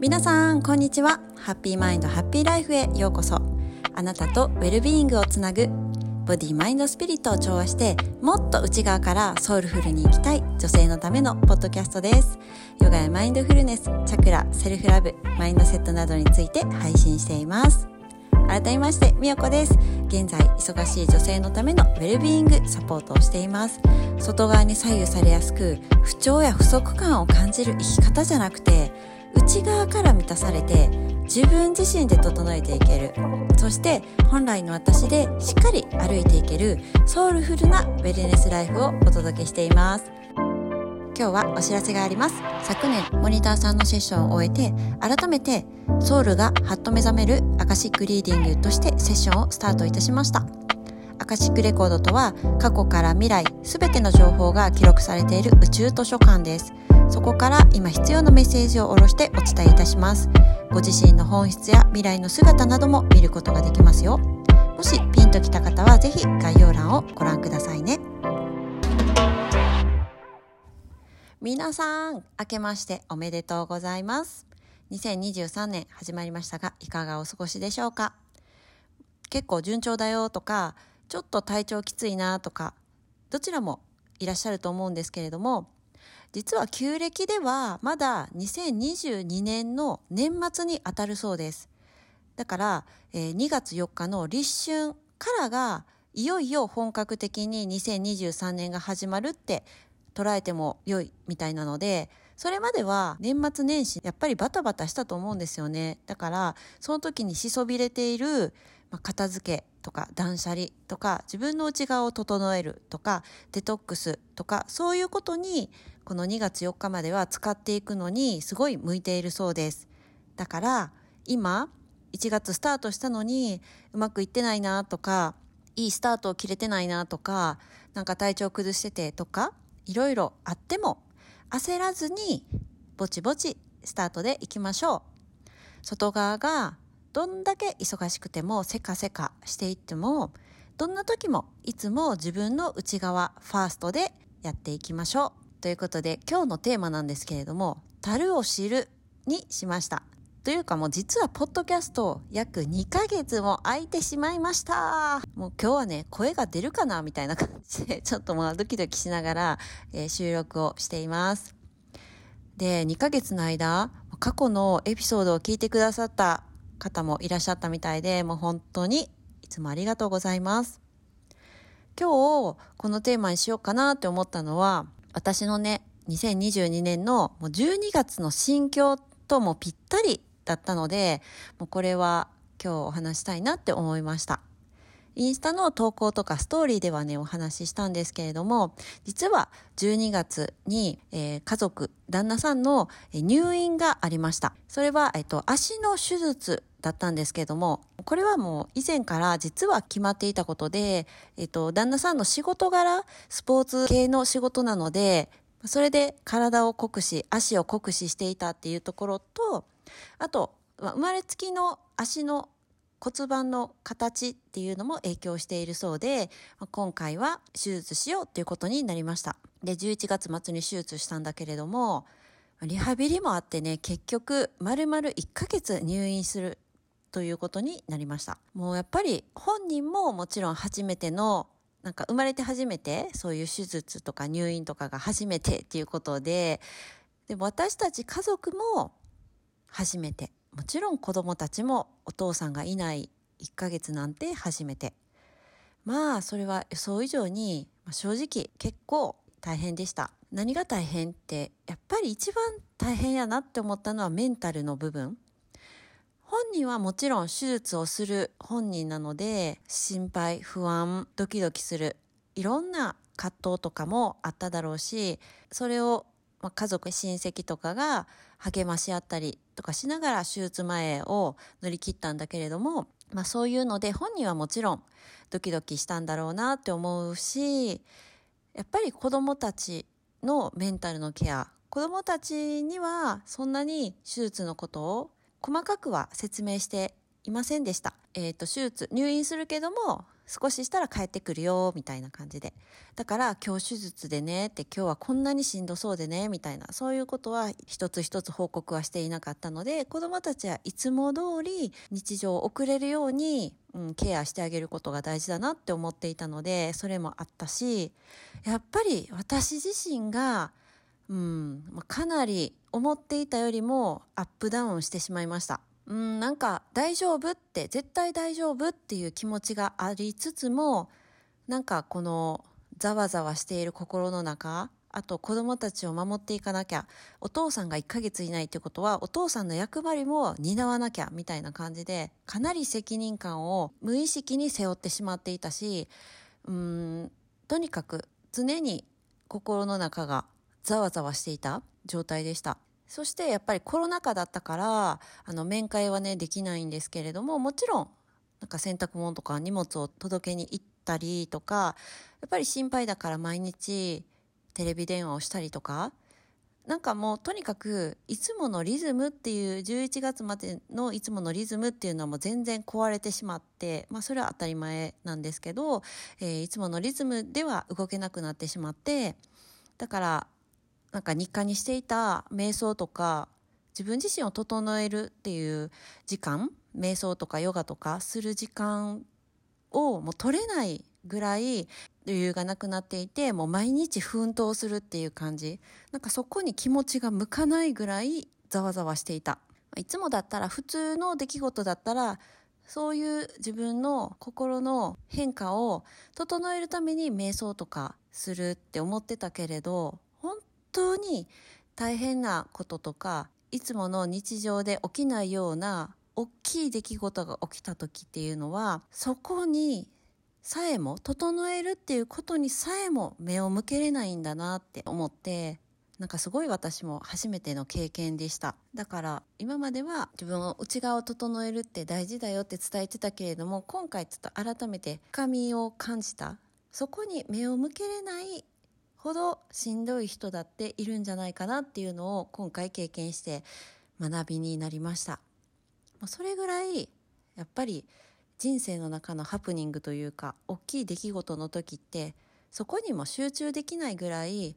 皆さんこんにちは。 Happy Mind Happy Life へようこそ。あなたとウェルビーイングをつなぐボディマインドスピリットを調和してもっと内側からソウルフルに生きたい女性のためのポッドキャストです。ヨガやマインドフルネスチャクラセルフラブマインドセットなどについて配信しています。改めましてみよこです。現在忙しい女性のためのウェルビーイングサポートをしています。外側に左右されやすく不調や不足感を感じる生き方じゃなくて内側から満たされて自分自身で整えていける。そして本来の私でしっかり歩いていけるソウルフルなウェルネスライフをお届けしています。今日はお知らせがあります。昨年モニターさんのセッションを終えて改めてソウルがハッと目覚めるアカシックリーディングとしてセッションをスタートいたしました。アカシックレコードとは過去から未来すべての情報が記録されている宇宙図書館です。そこから今必要なメッセージを下ろしてお伝えいたします。ご自身の本質や未来の姿なども見ることができますよ。もしピンときた方はぜひ概要欄をご覧くださいね。皆さん明けましておめでとうございます。2023年始まりましたがいかがお過ごしでしょうか？結構順調だよとかちょっと体調きついなとかどちらもいらっしゃると思うんですけれども実は旧暦ではまだ2022年の年末に当たるそうです。だから、え、2月4日の立春からがいよいよ本格的に2023年が始まるって捉えても良いみたいなのでそれまでは年末年始やっぱりバタバタしたと思うんですよね。だからその時にしそびれているまあ、片付けとか断捨離とか自分の内側を整えるとかデトックスとかそういうことにこの2月4日までは使っていくのにすごい向いているそうです。だから今1月スタートしたのにうまくいってないなとかいいスタートを切れてないなとかなんか体調崩しててとかいろいろあっても焦らずにぼちぼちスタートでいきましょう。外側がどんだけ忙しくてもせかせかしていってもどんな時もいつも自分の内側ファーストでやっていきましょうということで今日のテーマなんですけれども「樽を知る」にしました。というかもう実はポッドキャスト約2ヶ月も空いてしまいました。もう今日はね声が出るかなみたいな感じで ちょっとまあドキドキしながら、えー、収録をしています。で2ヶ月の間過去のエピソードを聞いてくださった方もいらっしゃったみたいで、もう本当にいつもありがとうございます。今日このテーマにしようかなって思ったのは、私のね、2022年のもう12月の心境ともぴったりだったので、もうこれは今日お話したいなって思いました。インスタの投稿とかストーリーではね、お話ししたんですけれども、実は12月に、えー、家族、旦那さんの入院がありました。それは、えっと、足の手術だったんですけれども、これはもう以前から実は決まっていたことで、えっと、旦那さんの仕事柄、スポーツ系の仕事なので、それで体を酷使、足を酷使していたっていうところと、あと、生まれつきの足の骨盤の形っていうのも影響しているそうで、今回は手術しようっていうことになりました。で、11月末に手術したんだけれども、リハビリもあってね、結局、丸々1ヶ月入院するということになりました。もうやっぱり本人ももちろん初めてのなんか生まれて初めてそういう手術とか入院とかが初めてっていうことで、でも私たち家族も初めて。もちろん子供たちもお父さんがいない1ヶ月なんて初めて。まあそれは予想以上に正直結構大変でした。何が大変ってやっぱり一番大変やなって思ったのはメンタルの部分。本人はもちろん手術をする本人なので心配不安ドキドキするいろんな葛藤とかもあっただろうしそれをま家族親戚とかが励まし合ったりとかしながら手術前を乗り切ったんだけれども、まあ、そういうので本人はもちろんドキドキしたんだろうなって思うしやっぱり子どもたちのメンタルのケア子どもたちにはそんなに手術のことを細かくは説明していませんでした。えっ、ー、と、手術、入院するけども、少ししたら帰ってくるよ、みたいな感じで。だから今日手術でねって今日はこんなにしんどそうでね、みたいな、そういうことは一つ一つ報告はしていなかったので、子供たちはいつも通り日常を送れるように、うん、ケアしてあげることが大事だなって思っていたので、それもあったし、やっぱり私自身が、うん、かなり思っていたよりもアップダウンしてしまいました。うん、なんか大丈夫って、絶対大丈夫っていう気持ちがありつつも、なんかこのざわざわしている心の中、あと子供たちを守っていかなきゃ、お父さんが1ヶ月いないってことは、お父さんの役割も担わなきゃ、みたいな感じで、かなり責任感を無意識に背負ってしまっていたし、うん、とにかく常に心の中がざわざわしていた状態でした。そしてやっぱりコロナ禍だったから、あの面会はね、できないんですけれども、もちろん、なんか洗濯物とか荷物を届けに行ったりとか、やっぱり心配だから毎日テレビ電話をしたりとか、なんかもうとにかくいつものリズムっていう11月までのいつものリズムっていうのはもう全然壊れてしまってまあそれは当たり前なんですけど、えー、いつものリズムでは動けなくなってしまってだからなんか日課にしていた瞑想とか、自分自身を整えるっていう時間、瞑想とかヨガとかする時間をもう取れないぐらい余裕がなくなっていて、もう毎日奮闘するっていう感じ。なんかそこに気持ちが向かないぐらいざわざわしていた。いつもだったら普通の出来事だったら、そういう自分の心の変化を整えるために瞑想とかするって思ってたけれど、当に大変なこととか、いつもの日常で起きないような大きい出来事が起きた時っていうのは、そこにさえも、整えるっていうことにさえも目を向けれないんだなって思って、なんかすごい私も初めての経験でした。だから今までは自分を内側を整えるって大事だよって伝えてたけれども、今回ちょっと改めて深みを感じた。そこに目を向けれないほどしんどい人だっているんじゃないかなっていうのを今回経験して学びになりました。それぐらいやっぱり人生の中のハプニングというか大きい出来事の時ってそこにも集中できないぐらい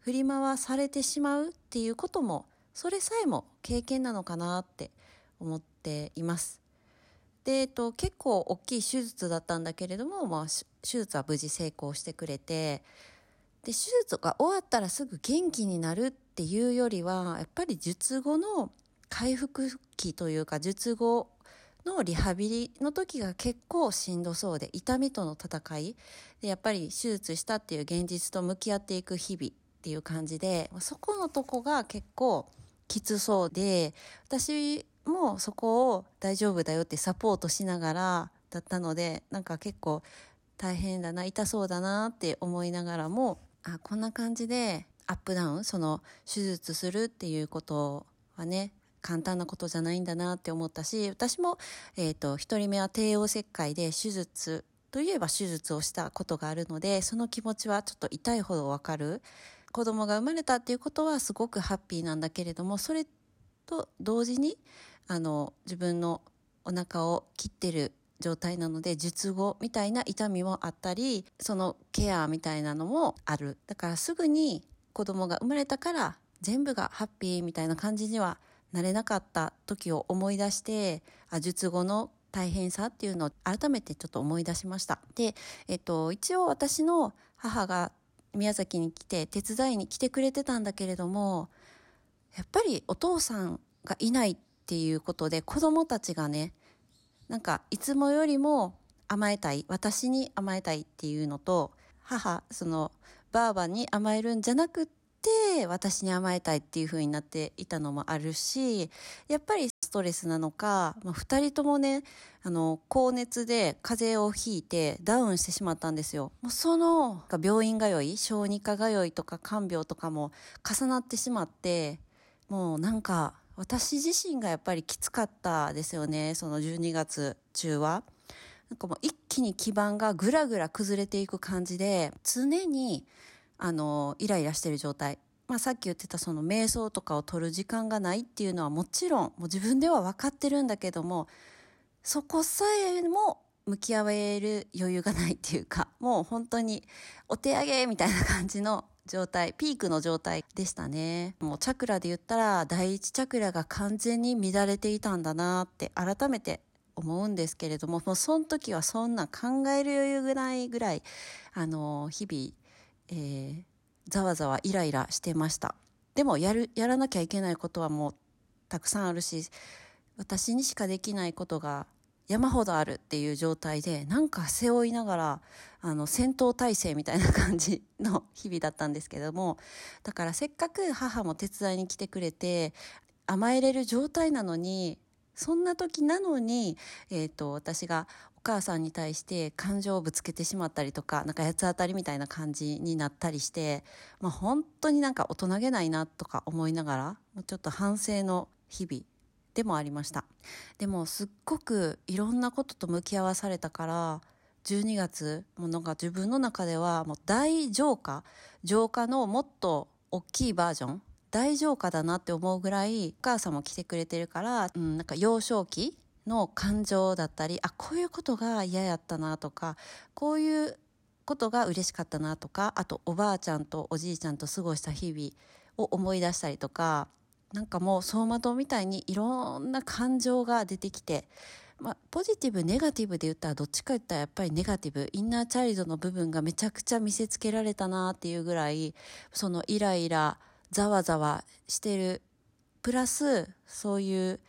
振り回されてしまうっていうこともそれさえも経験なのかなって思っています。で、えっと、結構大きい手術だったんだけれども、まあ、手術は無事成功してくれて、で、手術が終わったらすぐ元気になるっていうよりは、やっぱり術後の回復期というか、術後のリハビリの時が結構しんどそうで、痛みとの戦い。で、やっぱり手術したっていう現実と向き合っていく日々っていう感じで、そこのとこが結構きつそうで、私もそこを大丈夫だよってサポートしながらだったので、なんか結構大変だな、痛そうだなって思いながらも、あ、こんな感じでアップダウン、その手術するっていうことはね、簡単なことじゃないんだなって思ったし、私も、えっ、ー、と、一人目は帝王切開で手術といえば手術をしたことがあるので、その気持ちはちょっと痛いほどわかる。子供が生まれたっていうことはすごくハッピーなんだけれども、それと同時に、あの、自分のお腹を切ってる状態なので、術後みたいな痛みもあったり、そのケアみたいなのもある。だからすぐに子供が生まれたから全部がハッピーみたいな感じにはなれなかった時を思い出して、あ術後の大変さっていうのを改めてちょっと思い出しました。で、えっと、一応私の母が宮崎に来て手伝いに来てくれてたんだけれども、やっぱりお父さんがいないっていうことで子供たちがね、なんか、いつもよりも甘えたい、私に甘えたいっていうのと、母、その、ばあばに甘えるんじゃなくって、私に甘えたいっていう風になっていたのもあるし、やっぱりストレスなのか、まあ、二人ともね、あの、高熱で風邪をひいてダウンしてしまったんですよ。もうその、病院通い、小児科通いとか看病とかも重なってしまって、もうなんか、私自身がやっぱりきつかったですよね。その12月中は。なんかもう一気に基盤がぐらぐら崩れていく感じで、常に、あの、イライラしてる状態。まあさっき言ってたその瞑想とかを取る時間がないっていうのはもちろん、もう自分では分かってるんだけども、そこさえも向き合える余裕がないっていうか、もう本当にお手上げみたいな感じの状態、ピークの状態でしたね。もうチャクラで言ったら第一チャクラが完全に乱れていたんだなって改めて思うんですけれども、もうその時はそんな考える余裕がないぐらい、あの、日々、えー、ざわざわイライラしてました。でもやる、やらなきゃいけないことはもうたくさんあるし、私にしかできないことが山ほどあるっていう状態で、なんか背負いながら、あの、戦闘態勢みたいな感じの日々だったんですけども、だからせっかく母も手伝いに来てくれて、甘えれる状態なのに、そんな時なのに、えっ、ー、と、私がお母さんに対して感情をぶつけてしまったりとか、なんか八つ当たりみたいな感じになったりして、まあ本当になんか大人げないなとか思いながら、もうちょっと反省の日々でもありました。でもすっごくいろんなことと向き合わされたから、12月、もうなんか自分の中ではもう大浄化、浄化のもっと大きいバージョン、大浄化だなって思うぐらい、お母さんも来てくれてるから、うん、なんか幼少期の感情だったり、あ、こういうことが嫌やったなとか、こういうことが嬉しかったなとか、あとおばあちゃんとおじいちゃんと過ごした日々を思い出したりとか、なんかもう走馬灯みたいにいろんな感情が出てきて、まあ、ポジティブ、ネガティブで言ったらどっちか言ったらやっぱりネガティブ、インナーチャイルドの部分がめちゃくちゃ見せつけられたなっていうぐらい、そのイライラ、ざわざわしてる、プラス、そういう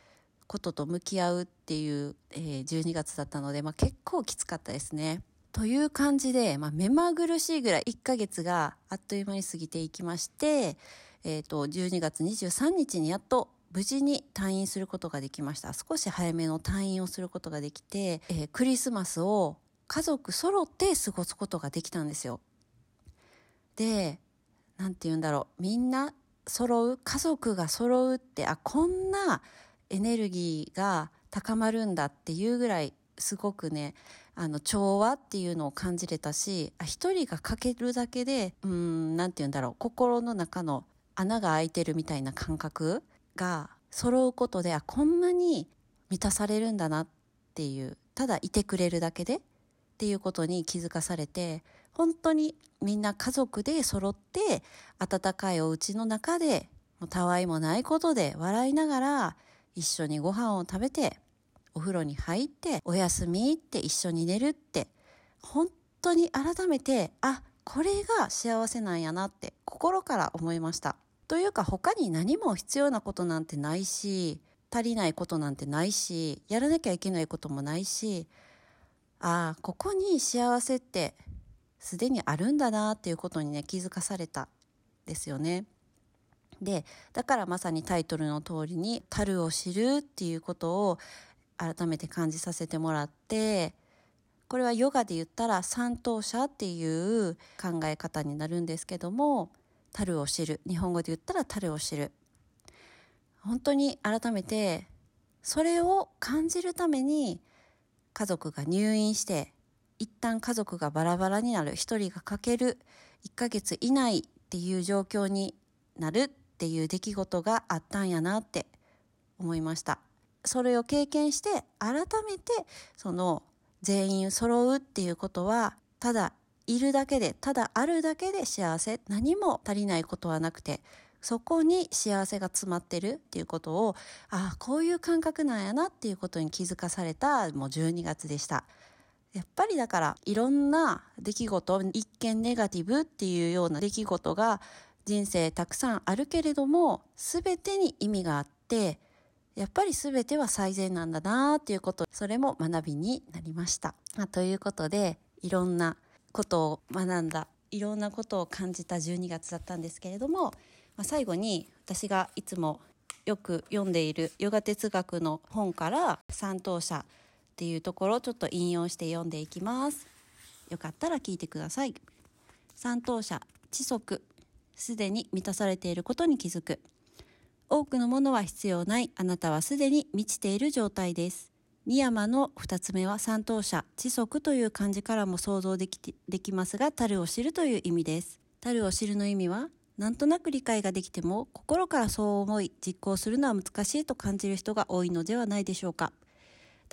ことと向き合うっていう、えー、12月だったので、まあ、結構きつかったですね。という感じで、まあ、目まぐるしいぐらい1ヶ月があっという間に過ぎていきまして、えっ、ー、と、12月23日にやっと無事に退院することができました。少し早めの退院をすることができて、えー、クリスマスを家族揃って過ごすことができたんですよ。で、なんて言うんだろう。みんな揃う、家族が揃うって、あ、こんなエネルギーが高まるんだっていうぐらいすごくね、あの、調和っていうのを感じれたし、一人がかけるだけで、うん、なんて言うんだろう、心の中の穴が開いてるみたいな感覚が揃うことで、あ、こんなに満たされるんだなっていう、ただいてくれるだけでっていうことに気づかされて、本当にみんな家族で揃って、温かいお家の中で、もうたわいもないことで笑いながら、一緒にご飯を食べて、お風呂に入って、お休みって一緒に寝るって、本当に改めて、あ、これが幸せなんやなって心から思いました。というか他に何も必要なことなんてないし、足りないことなんてないし、やらなきゃいけないこともないし、ああ、ここに幸せってすでにあるんだなっていうことにね、気づかされたですよね。で、だからまさにタイトルの通りに、樽を知るっていうことを改めて感じさせてもらって、これはヨガで言ったら三等者っていう考え方になるんですけども、樽を知る。日本語で言ったら樽を知る。本当に改めて、それを感じるために家族が入院して、一旦家族がバラバラになる。一人が欠ける。一ヶ月以内っていう状況になるっていう出来事があったんやなって思いました。それを経験して改めてその全員揃うっていうことはただいるだけで、ただあるだけで幸せ。何も足りないことはなくて、そこに幸せが詰まってるっていうことを、ああ、こういう感覚なんやなっていうことに気づかされたもう12月でした。やっぱりだから、いろんな出来事、一見ネガティブっていうような出来事が人生たくさんあるけれども、すべてに意味があって、やっぱり全ては最善なんだなっていうこと、それも学びになりました。ということで、いろんなことを学んだ、いろんなことを感じた12月だったんですけれども、まあ、最後に私がいつもよく読んでいるヨガ哲学の本から三等者っていうところをちょっと引用して読んでいきます。よかったら聞いてください。三等者、知足、すでに満たされていることに気づく。多くのものは必要ない。あなたはすでに満ちている状態です。二山の二つ目は三等者、知足という漢字からも想像できできますが、樽を知るという意味です。樽を知るの意味は、なんとなく理解ができても、心からそう思い、実行するのは難しいと感じる人が多いのではないでしょうか。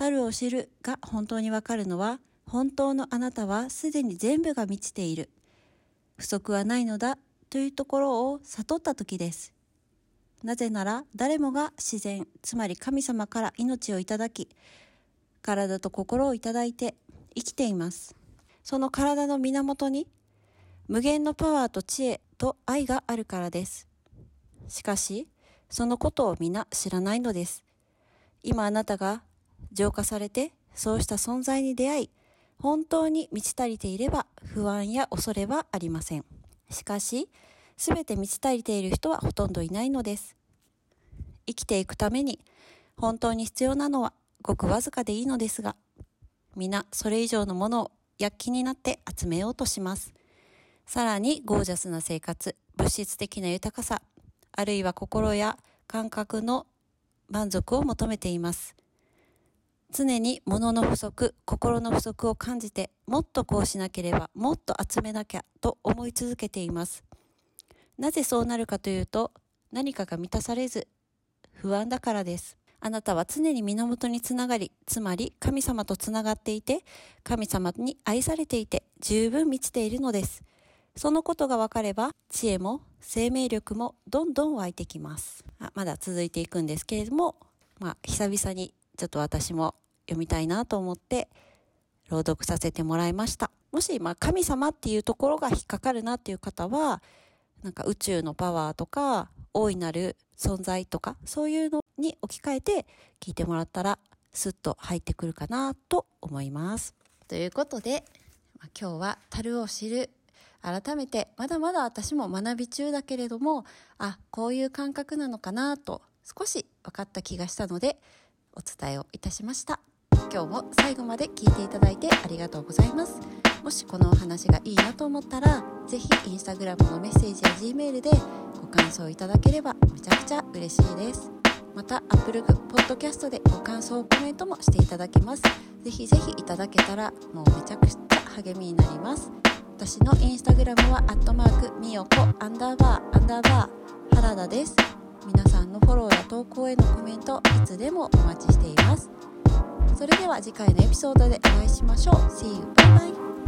樽を知るが本当にわかるのは本当のあなたはすでに全部が満ちている不足はないのだというところを悟った時ですなぜなら誰もが自然つまり神様から命をいただき体と心をいただいて生きています。その体の源に無限のパワーと知恵と愛があるからです。しかしそのことを皆知らないのです。今あなたが浄化されてそうした存在に出会い本当に満ち足りていれば不安や恐れはありません。しかしすべて満ち足りている人はほとんどいないのです。生きていくために本当に必要なのはごくわずかでいいのですが皆それ以上のものを躍起になって集めようとします。さらにゴージャスな生活物質的な豊かさあるいは心や感覚の満足を求めています。常に物の不足心の不足を感じてもっとこうしなければもっと集めなきゃと思い続けています。なぜそうなるかというと何かが満たされず不安だからです。あなたは常に源につながりつまり神様とつながっていて神様に愛されていて十分満ちているのです。そのことが分かれば知恵も生命力もどんどん湧いてきます。あまだ続いていくんですけれども、まあ、久々にちょっと私も読みたいなと思って朗読させてもらいました。もし、まあ、神様っていうところが引っかかるなっていう方はなんか宇宙のパワーとか大いなる存在とかそういうのに置き換えて聞いてもらったらスッと入ってくるかなと思います。ということで、今日は樽を知る改めてまだまだ私も学び中だけれどもあこういう感覚なのかなと少し分かった気がしたのでお伝えをいたしました今日も最後まで聞いていただいてありがとうございますもしこのお話がいいなと思ったら是非インスタグラムのメッセージや G メールでご感想いただければめちゃくちゃ嬉しいです。また Apple Podcast でご感想コメントもしていただけます。ぜひぜひいただけたらもうめちゃくちゃ励みになります。私のインスタグラムはアットマークみよこアンダーバーアンダーバー原田です。皆さんのフォローや投稿へのコメントいつでもお待ちしています。それでは次回のエピソードでお会いしましょう。See you! バイバイ